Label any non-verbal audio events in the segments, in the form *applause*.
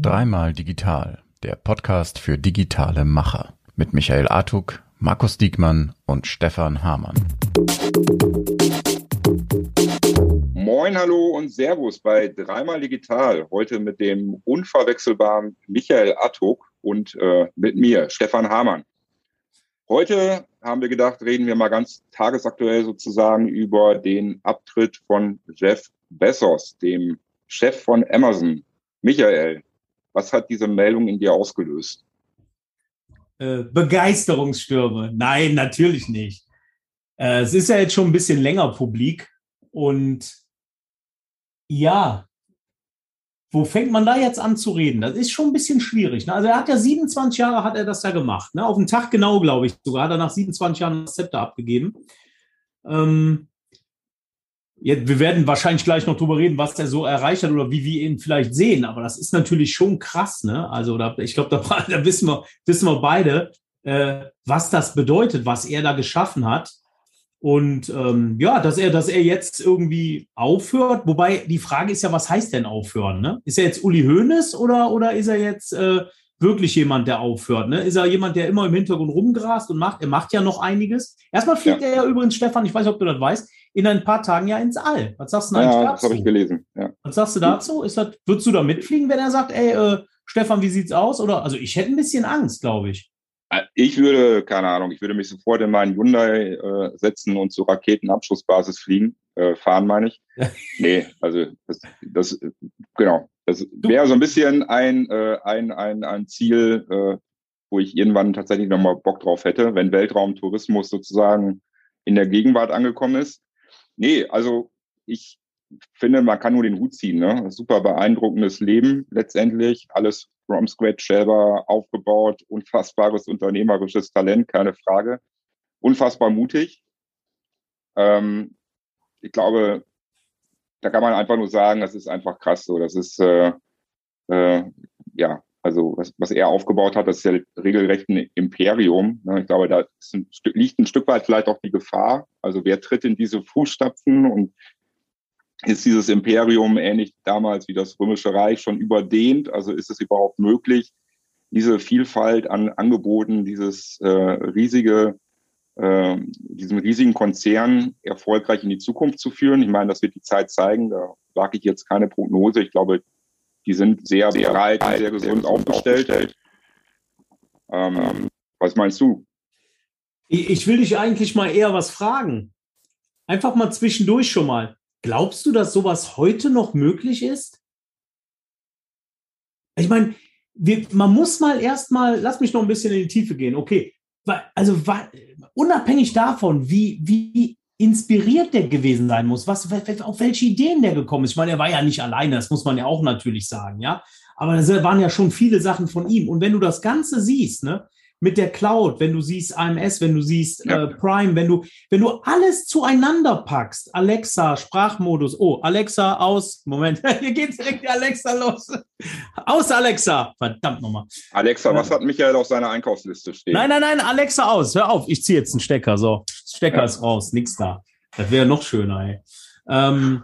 Dreimal digital, der Podcast für digitale Macher mit Michael Artuk, Markus Diekmann und Stefan Hamann. Moin, hallo und Servus bei Dreimal Digital. Heute mit dem unverwechselbaren Michael Artuk und äh, mit mir, Stefan Hamann. Heute haben wir gedacht, reden wir mal ganz tagesaktuell sozusagen über den Abtritt von Jeff Bezos, dem Chef von Amazon. Michael, was hat diese Meldung in dir ausgelöst? Äh, Begeisterungsstürme. Nein, natürlich nicht. Äh, es ist ja jetzt schon ein bisschen länger publik und ja, wo fängt man da jetzt an zu reden? Das ist schon ein bisschen schwierig. Ne? Also er hat ja 27 Jahre hat er das ja gemacht. Ne? Auf den Tag genau, glaube ich sogar, hat er nach 27 Jahren das Zepter abgegeben. Ähm, jetzt, wir werden wahrscheinlich gleich noch drüber reden, was er so erreicht hat oder wie wir ihn vielleicht sehen. Aber das ist natürlich schon krass. Ne? Also da, ich glaube, da, *laughs* da, wissen, wir, wissen wir beide, äh, was das bedeutet, was er da geschaffen hat. Und ähm, ja, dass er, dass er jetzt irgendwie aufhört, wobei die Frage ist ja, was heißt denn aufhören? Ne? Ist er jetzt Uli Hoeneß oder, oder ist er jetzt äh, wirklich jemand, der aufhört? Ne? Ist er jemand, der immer im Hintergrund rumgrast und macht? Er macht ja noch einiges. Erstmal fliegt ja. er ja übrigens, Stefan, ich weiß nicht, ob du das weißt, in ein paar Tagen ja ins All. Was sagst du eigentlich ja, dazu? das habe ich gelesen. Ja. Was sagst du dazu? Ist das, würdest du da mitfliegen, wenn er sagt, ey, äh, Stefan, wie sieht's aus? Oder also ich hätte ein bisschen Angst, glaube ich. Äh, ich würde, keine Ahnung, ich würde mich sofort in meinen Hyundai äh, setzen und zur Raketenabschussbasis fliegen. Äh, fahren, meine ich. *laughs* nee, also das, das genau. Das wäre so ein bisschen ein, äh, ein, ein, ein Ziel, äh, wo ich irgendwann tatsächlich nochmal Bock drauf hätte, wenn Weltraumtourismus sozusagen in der Gegenwart angekommen ist. Nee, also ich finde, man kann nur den Hut ziehen. Ne? Super beeindruckendes Leben letztendlich. Alles from scratch selber aufgebaut. Unfassbares unternehmerisches Talent, keine Frage. Unfassbar mutig. Ähm, ich glaube, da kann man einfach nur sagen, das ist einfach krass so. Das ist, äh, äh, ja, also was, was er aufgebaut hat, das ist ja regelrecht ein Imperium. Ne? Ich glaube, da ein, liegt ein Stück weit vielleicht auch die Gefahr. Also wer tritt in diese Fußstapfen und ist dieses Imperium ähnlich damals wie das Römische Reich schon überdehnt? Also ist es überhaupt möglich, diese Vielfalt an Angeboten, dieses äh, riesige, äh, diesen riesigen Konzern erfolgreich in die Zukunft zu führen? Ich meine, das wird die Zeit zeigen. Da wage ich jetzt keine Prognose. Ich glaube, die sind sehr, sehr breit, sehr, sehr gesund sehr aufgestellt. aufgestellt. Ähm, was meinst du? Ich will dich eigentlich mal eher was fragen. Einfach mal zwischendurch schon mal. Glaubst du, dass sowas heute noch möglich ist? Ich meine, wir, man muss mal erstmal, lass mich noch ein bisschen in die Tiefe gehen. Okay, also unabhängig davon, wie, wie inspiriert der gewesen sein muss, was, auf welche Ideen der gekommen ist. Ich meine, er war ja nicht alleine, das muss man ja auch natürlich sagen, ja. Aber es waren ja schon viele Sachen von ihm. Und wenn du das Ganze siehst, ne, mit der Cloud, wenn du siehst AMS, wenn du siehst ja. äh, Prime, wenn du, wenn du alles zueinander packst, Alexa, Sprachmodus, oh, Alexa aus, Moment, *laughs* hier geht direkt die Alexa los. Aus Alexa, verdammt nochmal. Alexa, was hat Michael auf seiner Einkaufsliste stehen? Nein, nein, nein, Alexa aus, hör auf, ich ziehe jetzt einen Stecker, so, Stecker ja. ist raus, nix da. Das wäre noch schöner, ey. Ähm,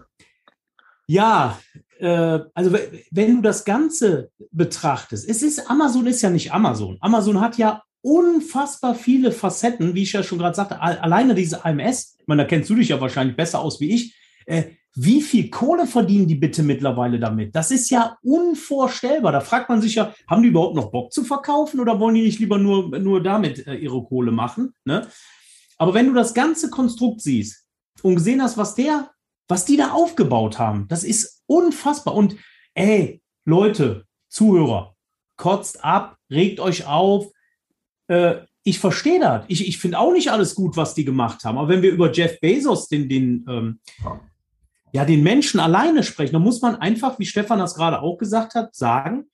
ja, äh, also wenn du das Ganze betrachtest, es ist Amazon ist ja nicht Amazon. Amazon hat ja unfassbar viele Facetten, wie ich ja schon gerade sagte. Alleine diese AMS, ich meine, da kennst du dich ja wahrscheinlich besser aus wie ich. Äh, wie viel Kohle verdienen die bitte mittlerweile damit? Das ist ja unvorstellbar. Da fragt man sich ja, haben die überhaupt noch Bock zu verkaufen oder wollen die nicht lieber nur, nur damit äh, ihre Kohle machen? Ne? Aber wenn du das ganze Konstrukt siehst und gesehen hast, was der was die da aufgebaut haben, das ist unfassbar. Und ey, Leute, Zuhörer, kotzt ab, regt euch auf. Äh, ich verstehe das. Ich, ich finde auch nicht alles gut, was die gemacht haben. Aber wenn wir über Jeff Bezos, den, den, ähm, ja, den Menschen alleine sprechen, dann muss man einfach, wie Stefan das gerade auch gesagt hat, sagen,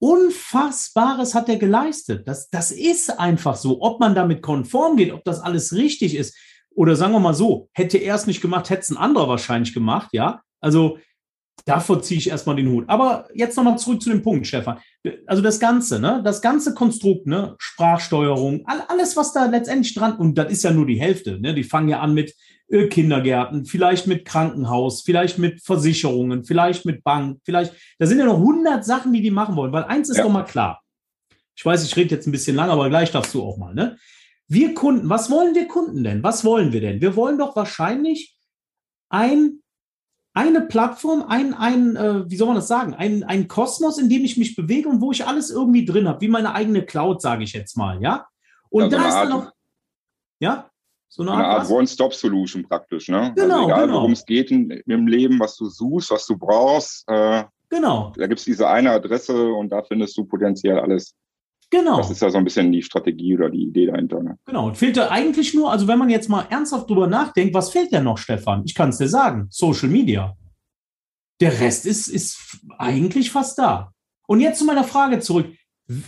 Unfassbares hat er geleistet. Das, das ist einfach so. Ob man damit konform geht, ob das alles richtig ist, oder sagen wir mal so, hätte er es nicht gemacht, hätte es ein anderer wahrscheinlich gemacht, ja. Also davor ziehe ich erstmal den Hut. Aber jetzt nochmal zurück zu dem Punkt, Stefan. Also das Ganze, ne, das ganze Konstrukt, ne, Sprachsteuerung, alles, was da letztendlich dran, und das ist ja nur die Hälfte, ne, die fangen ja an mit äh, Kindergärten, vielleicht mit Krankenhaus, vielleicht mit Versicherungen, vielleicht mit Bank, vielleicht, da sind ja noch 100 Sachen, die die machen wollen, weil eins ist ja. doch mal klar. Ich weiß, ich rede jetzt ein bisschen lang, aber gleich darfst du auch mal, ne? Wir Kunden, was wollen wir Kunden denn? Was wollen wir denn? Wir wollen doch wahrscheinlich ein eine Plattform, ein, ein äh, wie soll man das sagen, ein, ein Kosmos, in dem ich mich bewege und wo ich alles irgendwie drin habe, wie meine eigene Cloud, sage ich jetzt mal, ja. Und ja, so da ist dann noch, ja, so eine, eine Art, Art One-Stop-Solution praktisch, ne? Also genau, also egal, genau. worum es geht in, im Leben, was du suchst, was du brauchst. Äh, genau. Da gibt es diese eine Adresse und da findest du potenziell alles. Genau. Das ist ja so ein bisschen die Strategie oder die Idee dahinter. Ne? Genau. Und fehlt da eigentlich nur, also wenn man jetzt mal ernsthaft drüber nachdenkt, was fehlt denn noch, Stefan? Ich kann es dir sagen. Social Media. Der Rest ist, ist eigentlich fast da. Und jetzt zu meiner Frage zurück.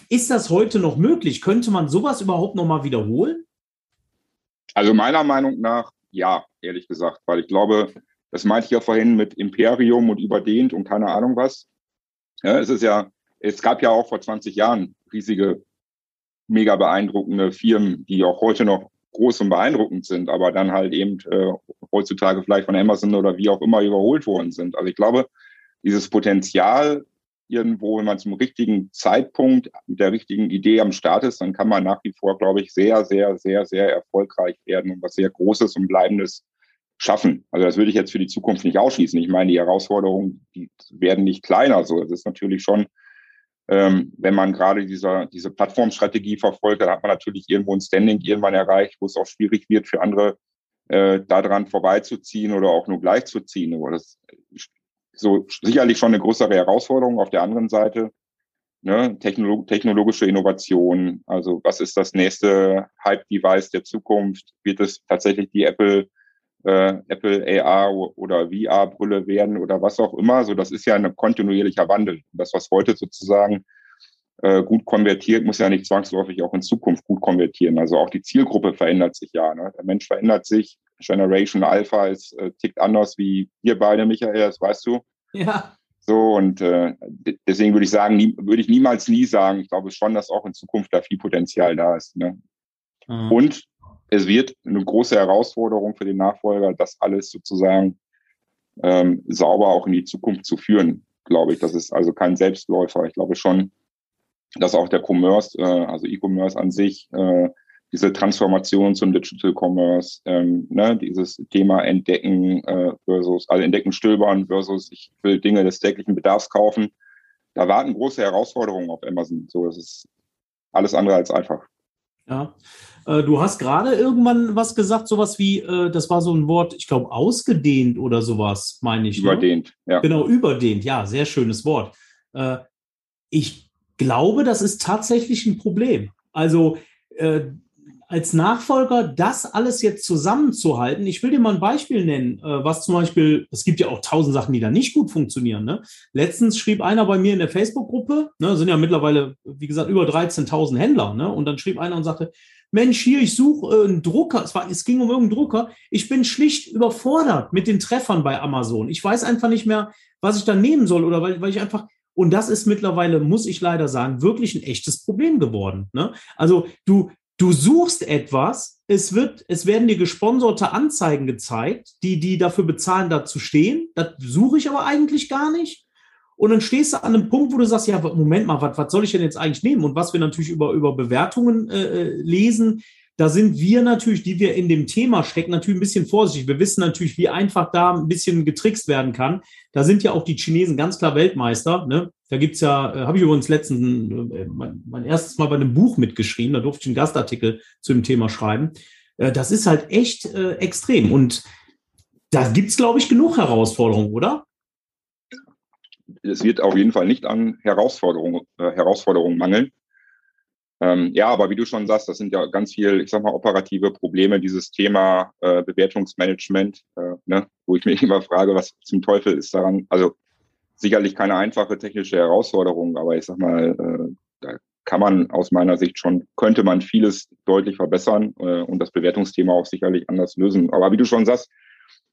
Ist das heute noch möglich? Könnte man sowas überhaupt noch mal wiederholen? Also meiner Meinung nach ja, ehrlich gesagt, weil ich glaube, das meinte ich ja vorhin mit Imperium und überdehnt und keine Ahnung was. Ja, es ist ja, es gab ja auch vor 20 Jahren riesige, mega beeindruckende Firmen, die auch heute noch groß und beeindruckend sind, aber dann halt eben äh, heutzutage vielleicht von Amazon oder wie auch immer überholt worden sind. Also ich glaube, dieses Potenzial irgendwo, wenn man zum richtigen Zeitpunkt mit der richtigen Idee am Start ist, dann kann man nach wie vor, glaube ich, sehr, sehr, sehr, sehr erfolgreich werden und was sehr Großes und Bleibendes schaffen. Also das würde ich jetzt für die Zukunft nicht ausschließen. Ich meine, die Herausforderungen, die werden nicht kleiner. So, das ist natürlich schon ähm, wenn man gerade dieser, diese Plattformstrategie verfolgt, dann hat man natürlich irgendwo ein Standing irgendwann erreicht, wo es auch schwierig wird für andere, äh, daran vorbeizuziehen oder auch nur gleichzuziehen. Aber das ist so sicherlich schon eine größere Herausforderung. Auf der anderen Seite ne, Technolog technologische Innovation. Also was ist das nächste Hype-Device der Zukunft? Wird es tatsächlich die Apple äh, Apple AR oder VR-Brille werden oder was auch immer. So, das ist ja ein kontinuierlicher Wandel. Das, was heute sozusagen äh, gut konvertiert, muss ja nicht zwangsläufig auch in Zukunft gut konvertieren. Also auch die Zielgruppe verändert sich ja. Ne? Der Mensch verändert sich. Generation Alpha ist äh, tickt anders wie wir beide, Michael, das weißt du. Ja. So, und äh, deswegen würde ich sagen, nie, würde ich niemals nie sagen. Ich glaube schon, dass auch in Zukunft da viel Potenzial da ist. Ne? Mhm. Und es wird eine große Herausforderung für den Nachfolger, das alles sozusagen ähm, sauber auch in die Zukunft zu führen, glaube ich. Das ist also kein Selbstläufer. Ich glaube schon, dass auch der Commerce, äh, also E-Commerce an sich, äh, diese Transformation zum Digital Commerce, ähm, ne, dieses Thema Entdecken äh, versus, also Entdecken, Stöbern versus ich will Dinge des täglichen Bedarfs kaufen. Da warten große Herausforderungen auf Amazon. So, das ist alles andere als einfach. Ja. Äh, du hast gerade irgendwann was gesagt, sowas wie, äh, das war so ein Wort, ich glaube, ausgedehnt oder sowas, meine ich. Ne? Überdehnt, ne? ja. Genau, überdehnt, ja, sehr schönes Wort. Äh, ich glaube, das ist tatsächlich ein Problem. Also als Nachfolger das alles jetzt zusammenzuhalten. Ich will dir mal ein Beispiel nennen, äh, was zum Beispiel, es gibt ja auch tausend Sachen, die da nicht gut funktionieren. Ne? Letztens schrieb einer bei mir in der Facebook-Gruppe, ne, sind ja mittlerweile, wie gesagt, über 13.000 Händler, ne? und dann schrieb einer und sagte, Mensch, hier, ich suche äh, einen Drucker. Es, war, es ging um irgendeinen Drucker. Ich bin schlicht überfordert mit den Treffern bei Amazon. Ich weiß einfach nicht mehr, was ich da nehmen soll oder weil, weil ich einfach, und das ist mittlerweile, muss ich leider sagen, wirklich ein echtes Problem geworden. Ne? Also du, Du suchst etwas, es wird, es werden dir gesponserte Anzeigen gezeigt, die, die dafür bezahlen, da zu stehen. Das suche ich aber eigentlich gar nicht. Und dann stehst du an einem Punkt, wo du sagst, ja, Moment mal, was, was soll ich denn jetzt eigentlich nehmen? Und was wir natürlich über, über Bewertungen äh, äh lesen, da sind wir natürlich, die wir in dem Thema stecken, natürlich ein bisschen vorsichtig. Wir wissen natürlich, wie einfach da ein bisschen getrickst werden kann. Da sind ja auch die Chinesen ganz klar Weltmeister. Ne? Da gibt's ja, äh, habe ich übrigens letztens äh, mein, mein, erstes Mal bei einem Buch mitgeschrieben, da durfte ich einen Gastartikel zu dem Thema schreiben. Äh, das ist halt echt äh, extrem. Und da gibt's, glaube ich, genug Herausforderungen, oder? Es wird auf jeden Fall nicht an Herausforderungen, äh, Herausforderungen mangeln. Ähm, ja, aber wie du schon sagst, das sind ja ganz viel, ich sag mal, operative Probleme, dieses Thema äh, Bewertungsmanagement, äh, ne, wo ich mich *laughs* immer frage, was zum Teufel ist daran, also sicherlich keine einfache technische Herausforderung, aber ich sag mal, äh, da kann man aus meiner Sicht schon, könnte man vieles deutlich verbessern äh, und das Bewertungsthema auch sicherlich anders lösen. Aber wie du schon sagst,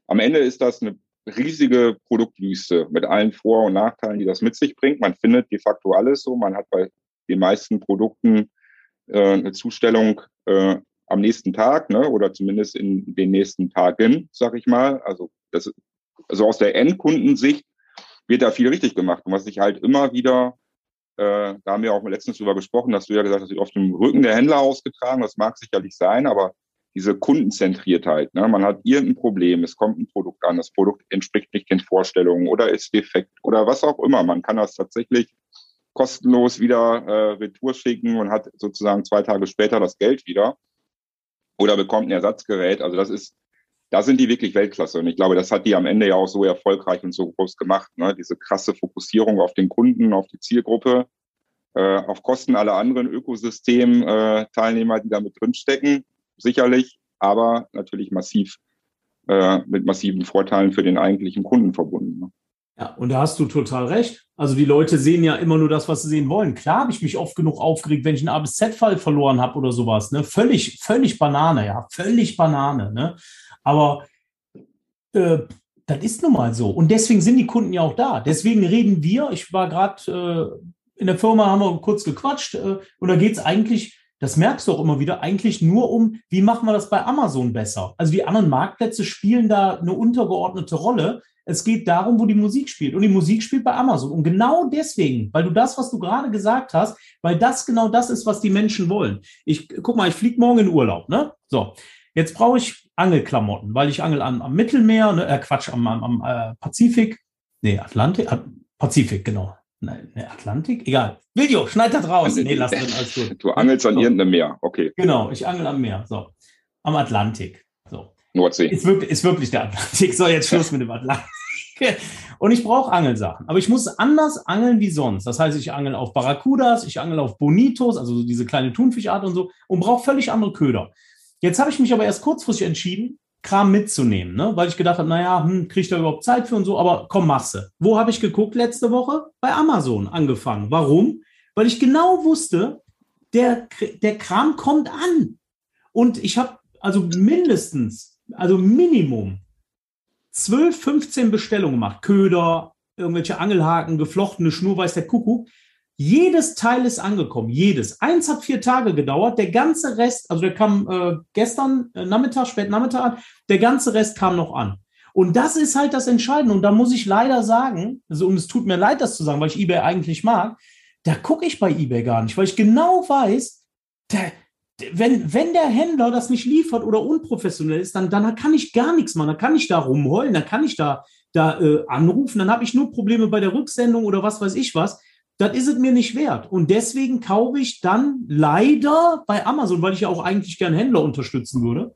am Ende ist das eine riesige Produktwüste mit allen Vor- und Nachteilen, die das mit sich bringt. Man findet de facto alles so. Man hat bei den meisten Produkten äh, eine Zustellung äh, am nächsten Tag, ne, oder zumindest in den nächsten Tagen, sag ich mal. Also das, also aus der Endkundensicht wird da viel richtig gemacht. Und was ich halt immer wieder, äh, da haben wir auch letztens drüber gesprochen, dass du ja gesagt hast, auf dem Rücken der Händler ausgetragen. Das mag sicherlich sein, aber diese Kundenzentriertheit, ne, man hat irgendein Problem, es kommt ein Produkt an, das Produkt entspricht nicht den Vorstellungen oder ist defekt oder was auch immer. Man kann das tatsächlich kostenlos wieder äh, retour schicken und hat sozusagen zwei Tage später das Geld wieder oder bekommt ein Ersatzgerät. Also das ist, da sind die wirklich Weltklasse. Und ich glaube, das hat die am Ende ja auch so erfolgreich und so groß gemacht. Ne? Diese krasse Fokussierung auf den Kunden, auf die Zielgruppe, äh, auf Kosten aller anderen Ökosystem-Teilnehmer, die da mit drinstecken, sicherlich, aber natürlich massiv äh, mit massiven Vorteilen für den eigentlichen Kunden verbunden. Ne? Ja, und da hast du total recht. Also die Leute sehen ja immer nur das, was sie sehen wollen. Klar habe ich mich oft genug aufgeregt, wenn ich einen A bis Z-Fall verloren habe oder sowas. Ne? Völlig, völlig Banane, ja, völlig Banane. Ne? Aber äh, das ist nun mal so. Und deswegen sind die Kunden ja auch da. Deswegen reden wir, ich war gerade äh, in der Firma, haben wir kurz gequatscht, äh, und da geht es eigentlich, das merkst du auch immer wieder, eigentlich nur um, wie machen wir das bei Amazon besser? Also die anderen Marktplätze spielen da eine untergeordnete Rolle. Es geht darum, wo die Musik spielt. Und die Musik spielt bei Amazon. Und genau deswegen, weil du das, was du gerade gesagt hast, weil das genau das ist, was die Menschen wollen. Ich guck mal, ich fliege morgen in Urlaub, ne? So. Jetzt brauche ich Angelklamotten, weil ich angel am, am Mittelmeer, ne, äh, Quatsch, am, am, am äh, Pazifik. Nee, Atlantik, äh, Pazifik, genau. Nein, ne, Atlantik? Egal. Video, schneid das raus. Nee, lass drin, alles gut. Du angelst an so. irgendeinem Meer, okay. Genau, ich angel am Meer. So. Am Atlantik. Nordsee. Ist wirklich, ist wirklich der Atlantik. So, jetzt Schluss mit dem Atlantik. *laughs* Und ich brauche Angelsachen. Aber ich muss anders angeln wie sonst. Das heißt, ich angel auf Barracudas, ich angel auf Bonitos, also diese kleine Thunfischart und so, und brauche völlig andere Köder. Jetzt habe ich mich aber erst kurzfristig entschieden, Kram mitzunehmen, ne? weil ich gedacht habe, naja, hm, kriege ich da überhaupt Zeit für und so, aber komm, Masse. Wo habe ich geguckt letzte Woche? Bei Amazon angefangen. Warum? Weil ich genau wusste, der, der Kram kommt an. Und ich habe also mindestens, also Minimum 12, 15 Bestellungen gemacht. Köder, irgendwelche Angelhaken, geflochtene Schnur, weiß der Kuckuck. Jedes Teil ist angekommen, jedes. Eins hat vier Tage gedauert, der ganze Rest, also der kam äh, gestern äh, Nachmittag, spät Nachmittag an, der ganze Rest kam noch an. Und das ist halt das Entscheidende. Und da muss ich leider sagen, also, und es tut mir leid, das zu sagen, weil ich eBay eigentlich mag, da gucke ich bei eBay gar nicht, weil ich genau weiß, der, wenn, wenn der Händler das nicht liefert oder unprofessionell ist, dann, dann kann ich gar nichts machen. Dann kann ich da rumheulen, dann kann ich da, da äh, anrufen, dann habe ich nur Probleme bei der Rücksendung oder was weiß ich was. Das ist es mir nicht wert. Und deswegen kaufe ich dann leider bei Amazon, weil ich ja auch eigentlich gern Händler unterstützen würde.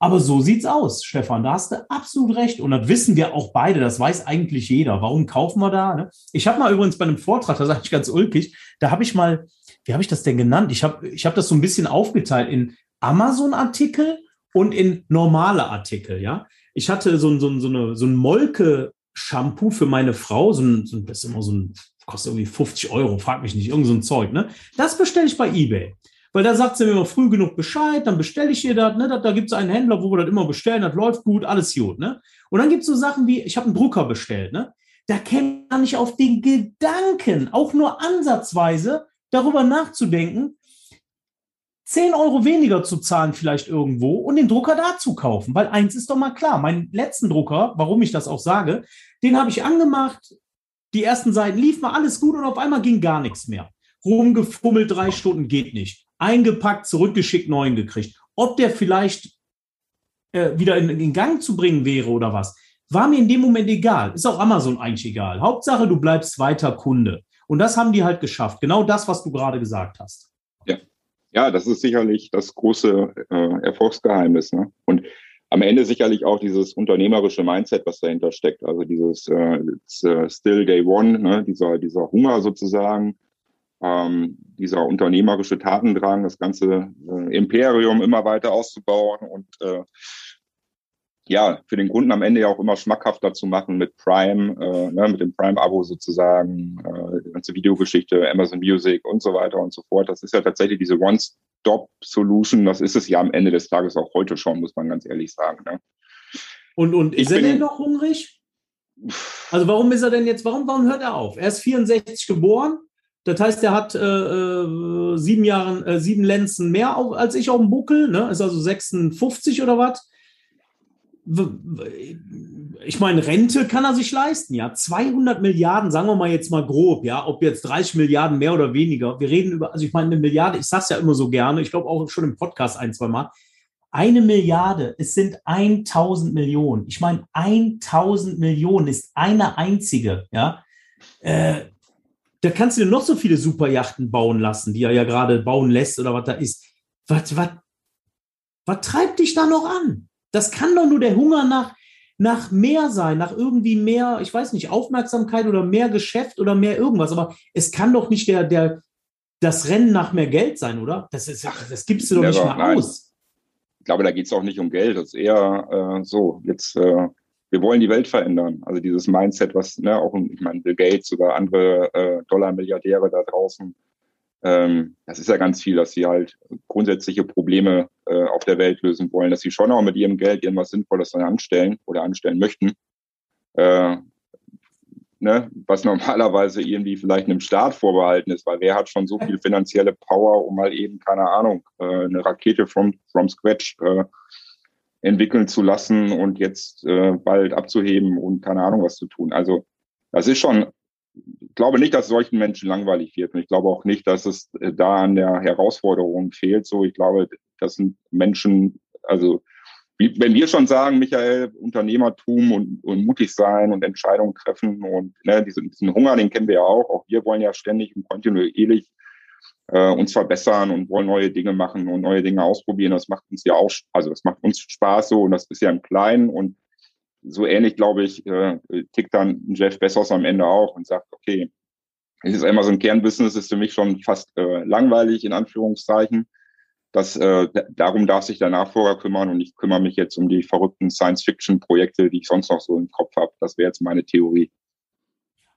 Aber so sieht's aus, Stefan. Da hast du absolut recht. Und das wissen wir auch beide. Das weiß eigentlich jeder. Warum kaufen wir da? Ne? Ich habe mal übrigens bei einem Vortrag, das ist eigentlich ganz ulkig, da habe ich mal wie habe ich das denn genannt? Ich habe ich hab das so ein bisschen aufgeteilt in Amazon-Artikel und in normale Artikel, ja. Ich hatte so, so, so, eine, so ein Molke-Shampoo für meine Frau, so ein, so, das ist immer so ein, kostet irgendwie 50 Euro, frag mich nicht, irgend so ein Zeug, ne? Das bestelle ich bei Ebay. Weil da sagt sie mir immer früh genug Bescheid, dann bestelle ich ihr das, ne? Da, da gibt es einen Händler, wo wir das immer bestellen, das läuft gut, alles gut, ne? Und dann gibt es so Sachen wie, ich habe einen Drucker bestellt, ne? Da käme man nicht auf den Gedanken, auch nur ansatzweise, darüber nachzudenken, 10 Euro weniger zu zahlen vielleicht irgendwo und den Drucker da zu kaufen. Weil eins ist doch mal klar, meinen letzten Drucker, warum ich das auch sage, den habe ich angemacht, die ersten Seiten lief mal alles gut und auf einmal ging gar nichts mehr. Rumgefummelt, drei Stunden geht nicht. Eingepackt, zurückgeschickt, neuen gekriegt. Ob der vielleicht äh, wieder in, in Gang zu bringen wäre oder was, war mir in dem Moment egal. Ist auch Amazon eigentlich egal. Hauptsache, du bleibst weiter Kunde. Und das haben die halt geschafft. Genau das, was du gerade gesagt hast. Ja, ja das ist sicherlich das große äh, Erfolgsgeheimnis. Ne? Und am Ende sicherlich auch dieses unternehmerische Mindset, was dahinter steckt. Also dieses äh, äh, Still Day One, ne? dieser, dieser Hunger sozusagen, ähm, dieser unternehmerische Tatendrang, das ganze äh, Imperium immer weiter auszubauen und äh, ja, für den Kunden am Ende ja auch immer schmackhafter zu machen mit Prime, äh, ne, mit dem Prime-Abo sozusagen, äh, die ganze Videogeschichte, Amazon Music und so weiter und so fort. Das ist ja tatsächlich diese One-Stop-Solution. Das ist es ja am Ende des Tages auch heute schon, muss man ganz ehrlich sagen. Ne? Und, und ist er denn noch hungrig? Also warum ist er denn jetzt, warum, warum hört er auf? Er ist 64 geboren, das heißt, er hat äh, äh, sieben Jahren, äh, sieben Lenzen mehr auf, als ich auf dem Buckel, ne? Ist also 56 oder was? Ich meine, Rente kann er sich leisten, ja. 200 Milliarden, sagen wir mal jetzt mal grob, ja. Ob jetzt 30 Milliarden mehr oder weniger. Wir reden über, also ich meine, eine Milliarde, ich sage es ja immer so gerne, ich glaube auch schon im Podcast ein, zwei Mal. Eine Milliarde, es sind 1000 Millionen. Ich meine, 1000 Millionen ist eine einzige, ja. Äh, da kannst du dir noch so viele Superjachten bauen lassen, die er ja gerade bauen lässt oder was da ist. Was, was, was treibt dich da noch an? Das kann doch nur der Hunger nach, nach mehr sein, nach irgendwie mehr, ich weiß nicht, Aufmerksamkeit oder mehr Geschäft oder mehr irgendwas. Aber es kann doch nicht der, der, das Rennen nach mehr Geld sein, oder? Das, ist, das gibst du doch nicht mehr nein. aus. Ich glaube, da geht es auch nicht um Geld. Das ist eher äh, so, jetzt äh, wir wollen die Welt verändern. Also dieses Mindset, was ne, auch, ich meine, Bill Gates oder andere äh, Dollar-Milliardäre da draußen, ähm, das ist ja ganz viel, dass sie halt grundsätzliche Probleme äh, auf der Welt lösen wollen, dass sie schon auch mit ihrem Geld irgendwas Sinnvolles anstellen oder anstellen möchten. Äh, ne, was *laughs* normalerweise irgendwie vielleicht einem Staat vorbehalten ist, weil wer hat schon so viel finanzielle Power, um mal eben, keine Ahnung, äh, eine Rakete from, from scratch äh, entwickeln zu lassen und jetzt äh, bald abzuheben und keine Ahnung was zu tun. Also das ist schon, ich glaube nicht, dass solchen Menschen langweilig wird. Und ich glaube auch nicht, dass es äh, da an der Herausforderung fehlt. So, ich glaube, das sind Menschen, also wie, wenn wir schon sagen, Michael, Unternehmertum und, und mutig sein und Entscheidungen treffen und ne, diesen, diesen Hunger, den kennen wir ja auch. Auch wir wollen ja ständig und kontinuierlich äh, uns verbessern und wollen neue Dinge machen und neue Dinge ausprobieren. Das macht uns ja auch, also das macht uns Spaß so und das ist ja im Kleinen und so ähnlich, glaube ich, äh, tickt dann Jeff Bezos am Ende auch und sagt, okay, es ist einmal so ein Kernbusiness, ist für mich schon fast äh, langweilig, in Anführungszeichen. Das, äh, darum darf sich der Nachfolger kümmern und ich kümmere mich jetzt um die verrückten Science-Fiction-Projekte, die ich sonst noch so im Kopf habe. Das wäre jetzt meine Theorie.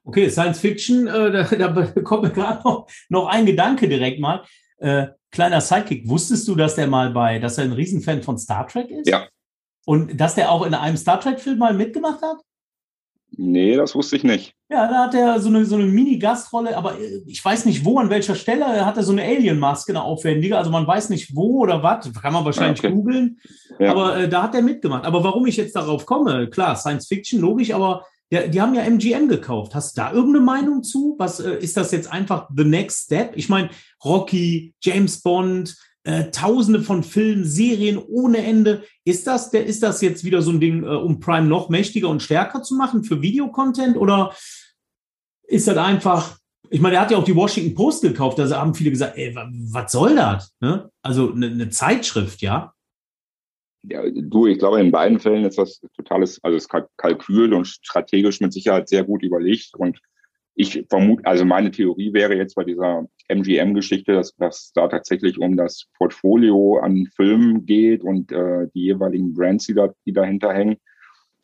Okay, Science Fiction, äh, *laughs* da, da kommt mir gerade noch, noch ein Gedanke direkt mal. Äh, kleiner Sidekick, wusstest du, dass der mal bei, dass er ein Riesenfan von Star Trek ist? Ja. Und dass der auch in einem Star Trek-Film mal mitgemacht hat? Nee, das wusste ich nicht. Ja, da hat er so eine, so eine Mini-Gastrolle, aber äh, ich weiß nicht wo, an welcher Stelle. Er hatte so eine Alien-Maske, eine aufwendige. Also man weiß nicht wo oder was. Kann man wahrscheinlich okay. googeln. Ja. Aber äh, da hat er mitgemacht. Aber warum ich jetzt darauf komme, klar, Science Fiction, logisch, aber ja, die haben ja MGM gekauft. Hast du da irgendeine Meinung zu? Was äh, ist das jetzt einfach the next step? Ich meine, Rocky, James Bond, äh, Tausende von Filmen, Serien ohne Ende. Ist das, der, ist das jetzt wieder so ein Ding, äh, um Prime noch mächtiger und stärker zu machen für Videocontent? Oder ist das einfach, ich meine, er hat ja auch die Washington Post gekauft, da haben viele gesagt, ey, was soll das? Ne? Also eine, eine Zeitschrift, ja. Ja, du, ich glaube, in beiden Fällen ist das totales, also das Kalkül und strategisch mit Sicherheit sehr gut überlegt. Und ich vermute, also meine Theorie wäre jetzt bei dieser MGM-Geschichte, dass dass da tatsächlich um das Portfolio an Filmen geht und äh, die jeweiligen Brands, die, da, die dahinter hängen,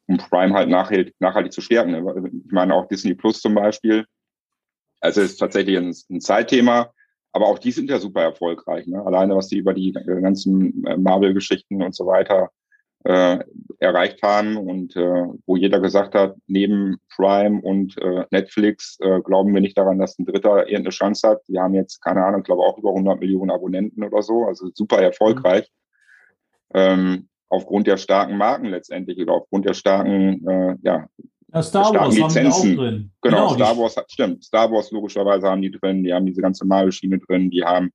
um Prime halt nachhaltig, nachhaltig zu stärken. Ne? Ich meine auch Disney Plus zum Beispiel. Also es ist tatsächlich ein, ein Zeitthema. Aber auch die sind ja super erfolgreich. Ne? Alleine, was die über die ganzen äh, Marvel-Geschichten und so weiter äh, erreicht haben und äh, wo jeder gesagt hat, neben Prime und äh, Netflix äh, glauben wir nicht daran, dass ein Dritter irgendeine Chance hat. Die haben jetzt, keine Ahnung, ich glaube auch über 100 Millionen Abonnenten oder so, also super erfolgreich. Mhm. Ähm, aufgrund der starken Marken letztendlich oder aufgrund der starken äh, ja, ja, Star Wars Lizenzen. haben die auch drin. Genau, genau Star Wars hat, stimmt. Star Wars logischerweise haben die drin, die haben diese ganze Marvel-Schiene drin, die haben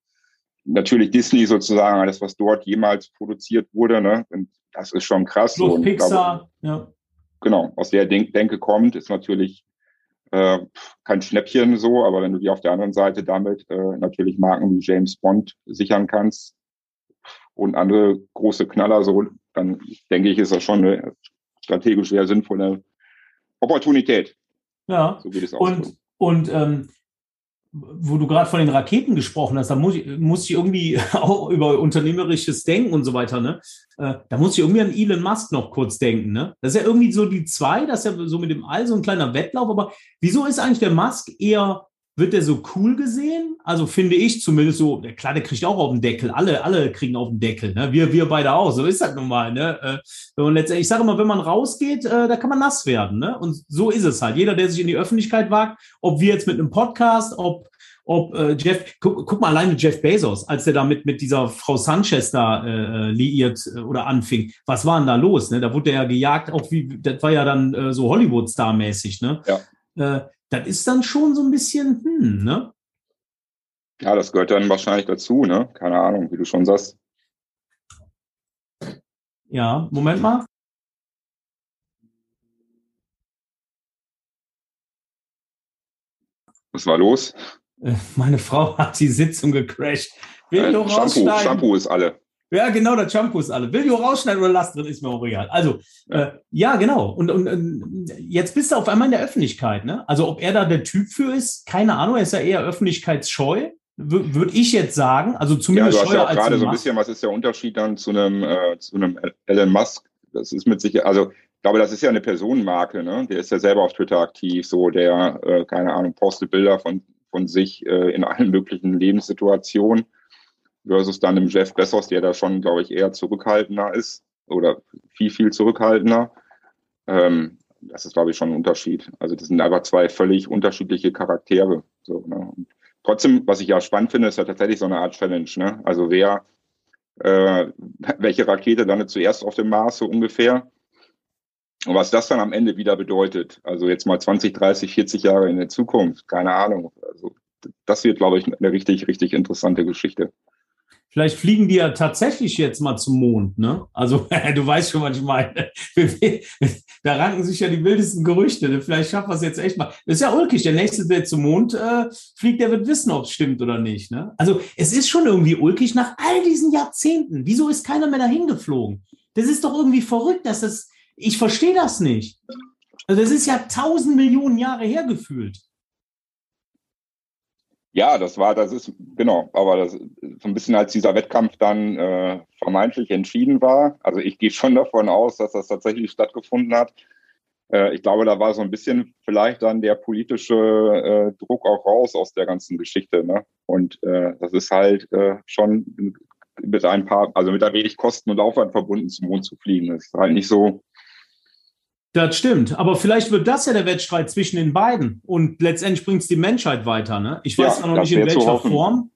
natürlich Disney sozusagen, alles, was dort jemals produziert wurde, ne? Und das ist schon krass. Plus so. Pixar, glaube, ja. Genau, aus der Denk Denke kommt, ist natürlich äh, kein Schnäppchen so, aber wenn du dir auf der anderen Seite damit äh, natürlich Marken wie James Bond sichern kannst und andere große Knaller so, dann denke ich, ist das schon eine strategisch sehr sinnvolle Opportunität. Ja. So wie und, und ähm, wo du gerade von den Raketen gesprochen hast, da muss ich, muss ich irgendwie *laughs* auch über unternehmerisches Denken und so weiter, ne? Äh, da muss ich irgendwie an Elon Musk noch kurz denken, ne? Das ist ja irgendwie so die zwei, das ist ja so mit dem All so ein kleiner Wettlauf, aber wieso ist eigentlich der Musk eher wird der so cool gesehen? Also finde ich zumindest so, klar, der kriegt auch auf den Deckel. Alle, alle kriegen auf den Deckel. Ne? Wir, wir beide auch. So ist das nun mal. Ne? Äh, wenn letztendlich, ich sage immer, wenn man rausgeht, äh, da kann man nass werden. Ne? Und so ist es halt. Jeder, der sich in die Öffentlichkeit wagt, ob wir jetzt mit einem Podcast, ob ob äh, Jeff, guck, guck mal alleine Jeff Bezos, als der da mit, mit dieser Frau Sanchez da äh, liiert äh, oder anfing, was war denn da los? Ne? Da wurde er ja gejagt, auch wie, das war ja dann äh, so Hollywood-Star-mäßig, ne? Ja. Äh, das ist dann schon so ein bisschen, hm, ne? Ja, das gehört dann wahrscheinlich dazu, ne? Keine Ahnung, wie du schon sagst. Ja, Moment mal. Was war los? Äh, meine Frau hat die Sitzung gecrashed. Will äh, Shampoo, Shampoo ist alle. Ja, genau, der Shampoo ist alle. Will du rausschneiden oder lass drin, ist mir auch egal. Also, ja, äh, ja genau. Und, und, und, jetzt bist du auf einmal in der Öffentlichkeit. Ne? Also, ob er da der Typ für ist, keine Ahnung. Er ist ja eher öffentlichkeitsscheu, würde ich jetzt sagen. Also zumindest ja, du hast ja auch gerade so ein bisschen, was ist der Unterschied dann zu einem, äh, zu einem Elon Musk? Das ist mit Sicherheit, also ich glaube, das ist ja eine Personenmarke. Ne? Der ist ja selber auf Twitter aktiv, so der, äh, keine Ahnung, postet Bilder von, von sich äh, in allen möglichen Lebenssituationen versus dann dem Jeff Bezos, der da schon, glaube ich, eher zurückhaltender ist oder viel, viel zurückhaltender. Ähm, das ist, glaube ich, schon ein Unterschied. Also das sind einfach zwei völlig unterschiedliche Charaktere. So, ne? trotzdem, was ich ja spannend finde, ist ja tatsächlich so eine Art Challenge. Ne? Also wer, äh, *laughs* welche Rakete landet zuerst auf dem Mars so ungefähr? Und was das dann am Ende wieder bedeutet, also jetzt mal 20, 30, 40 Jahre in der Zukunft, keine Ahnung. Also das wird, glaube ich, eine richtig, richtig interessante Geschichte. Vielleicht fliegen die ja tatsächlich jetzt mal zum Mond, ne? Also, *laughs* du weißt schon, was ich meine. *laughs* Da ranken sich ja die wildesten Gerüchte. Vielleicht schaffen wir es jetzt echt mal. Das ist ja ulkig. Der nächste, der zum Mond äh, fliegt, der wird wissen, ob es stimmt oder nicht. Ne? Also, es ist schon irgendwie ulkig nach all diesen Jahrzehnten. Wieso ist keiner mehr dahin geflogen? Das ist doch irgendwie verrückt, dass das. Ich verstehe das nicht. Also, das ist ja tausend Millionen Jahre hergefühlt. Ja, das war, das ist, genau, aber das so ein bisschen als dieser Wettkampf dann äh, vermeintlich entschieden war. Also ich gehe schon davon aus, dass das tatsächlich stattgefunden hat. Äh, ich glaube, da war so ein bisschen vielleicht dann der politische äh, Druck auch raus aus der ganzen Geschichte. Ne? Und äh, das ist halt äh, schon mit ein paar, also mit ein wenig Kosten und Aufwand verbunden, zum Mond zu fliegen. Das ist halt nicht so, das stimmt, aber vielleicht wird das ja der Wettstreit zwischen den beiden und letztendlich bringt es die Menschheit weiter. Ne? Ich weiß ja, noch nicht in welcher Form,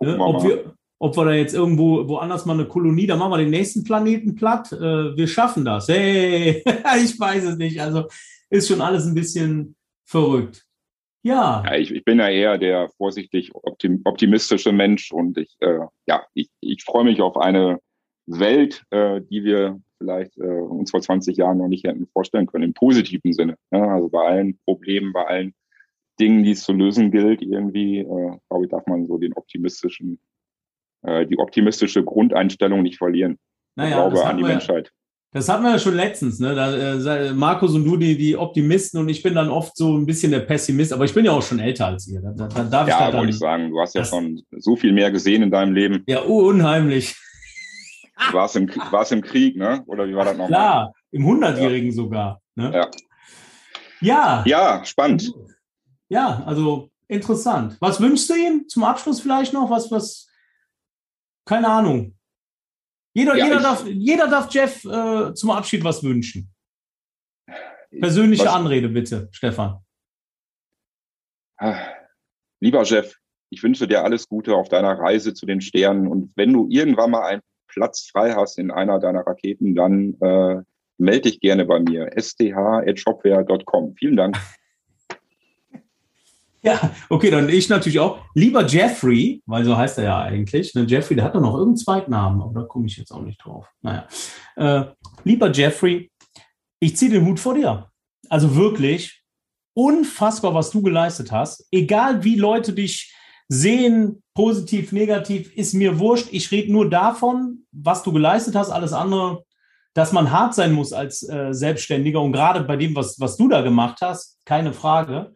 ne? ob, wir, ob wir da jetzt irgendwo woanders mal eine Kolonie, da machen wir den nächsten Planeten platt. Äh, wir schaffen das. Hey, *laughs* ich weiß es nicht. Also ist schon alles ein bisschen verrückt. Ja. ja ich, ich, bin ja eher der vorsichtig optimistische Mensch und ich, äh, ja, ich, ich freue mich auf eine Welt, äh, die wir vielleicht äh, uns vor 20 Jahren noch nicht hätten vorstellen können, im positiven Sinne. Ne? Also bei allen Problemen, bei allen Dingen, die es zu lösen gilt, irgendwie, äh, glaube ich, darf man so den optimistischen, äh, die optimistische Grundeinstellung nicht verlieren. Naja, ich glaube an die Menschheit. Das hatten wir ja schon letztens, ne? Da, äh, Markus und du, die, die Optimisten und ich bin dann oft so ein bisschen der Pessimist, aber ich bin ja auch schon älter als ihr. Da, da darf ja, ich wollte ich sagen, du hast ja schon so viel mehr gesehen in deinem Leben. Ja, unheimlich. Du warst im, warst im Krieg, ne? Oder wie war das nochmal? Klar, im Hundertjährigen ja. sogar. Ne? Ja. ja. Ja, spannend. Ja, also interessant. Was wünschst du ihm zum Abschluss vielleicht noch? Was, was, keine Ahnung. Jeder, ja, jeder, darf, jeder darf Jeff äh, zum Abschied was wünschen. Persönliche was? Anrede bitte, Stefan. Ah, lieber Jeff, ich wünsche dir alles Gute auf deiner Reise zu den Sternen. Und wenn du irgendwann mal ein Platz frei hast in einer deiner Raketen, dann äh, melde dich gerne bei mir. sth.shopware.com. Vielen Dank. *laughs* Ja, okay, dann ich natürlich auch. Lieber Jeffrey, weil so heißt er ja eigentlich. Ne? Jeffrey, der hat doch noch irgendeinen Zweitnamen, aber da komme ich jetzt auch nicht drauf. Naja. Äh, lieber Jeffrey, ich ziehe den Hut vor dir. Also wirklich unfassbar, was du geleistet hast. Egal wie Leute dich sehen, positiv, negativ, ist mir wurscht. Ich rede nur davon, was du geleistet hast. Alles andere, dass man hart sein muss als äh, Selbstständiger und gerade bei dem, was, was du da gemacht hast, keine Frage.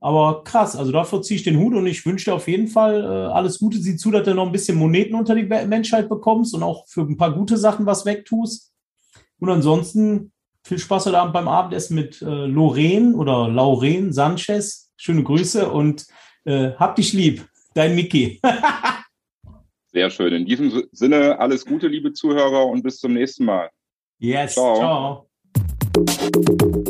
Aber krass, also dafür ziehe ich den Hut und ich wünsche dir auf jeden Fall äh, alles Gute. Sieh zu, dass du noch ein bisschen Moneten unter die Menschheit bekommst und auch für ein paar gute Sachen was wegtust. Und ansonsten viel Spaß heute Abend beim Abendessen mit äh, Lorraine oder Lauren Sanchez. Schöne Grüße und Äh, hab dich lieb, dein Mickey. *laughs* Sehr schön. In diesem Sinne alles Gute, liebe Zuhörer, und bis zum nächsten Mal. Yes, ciao. ciao.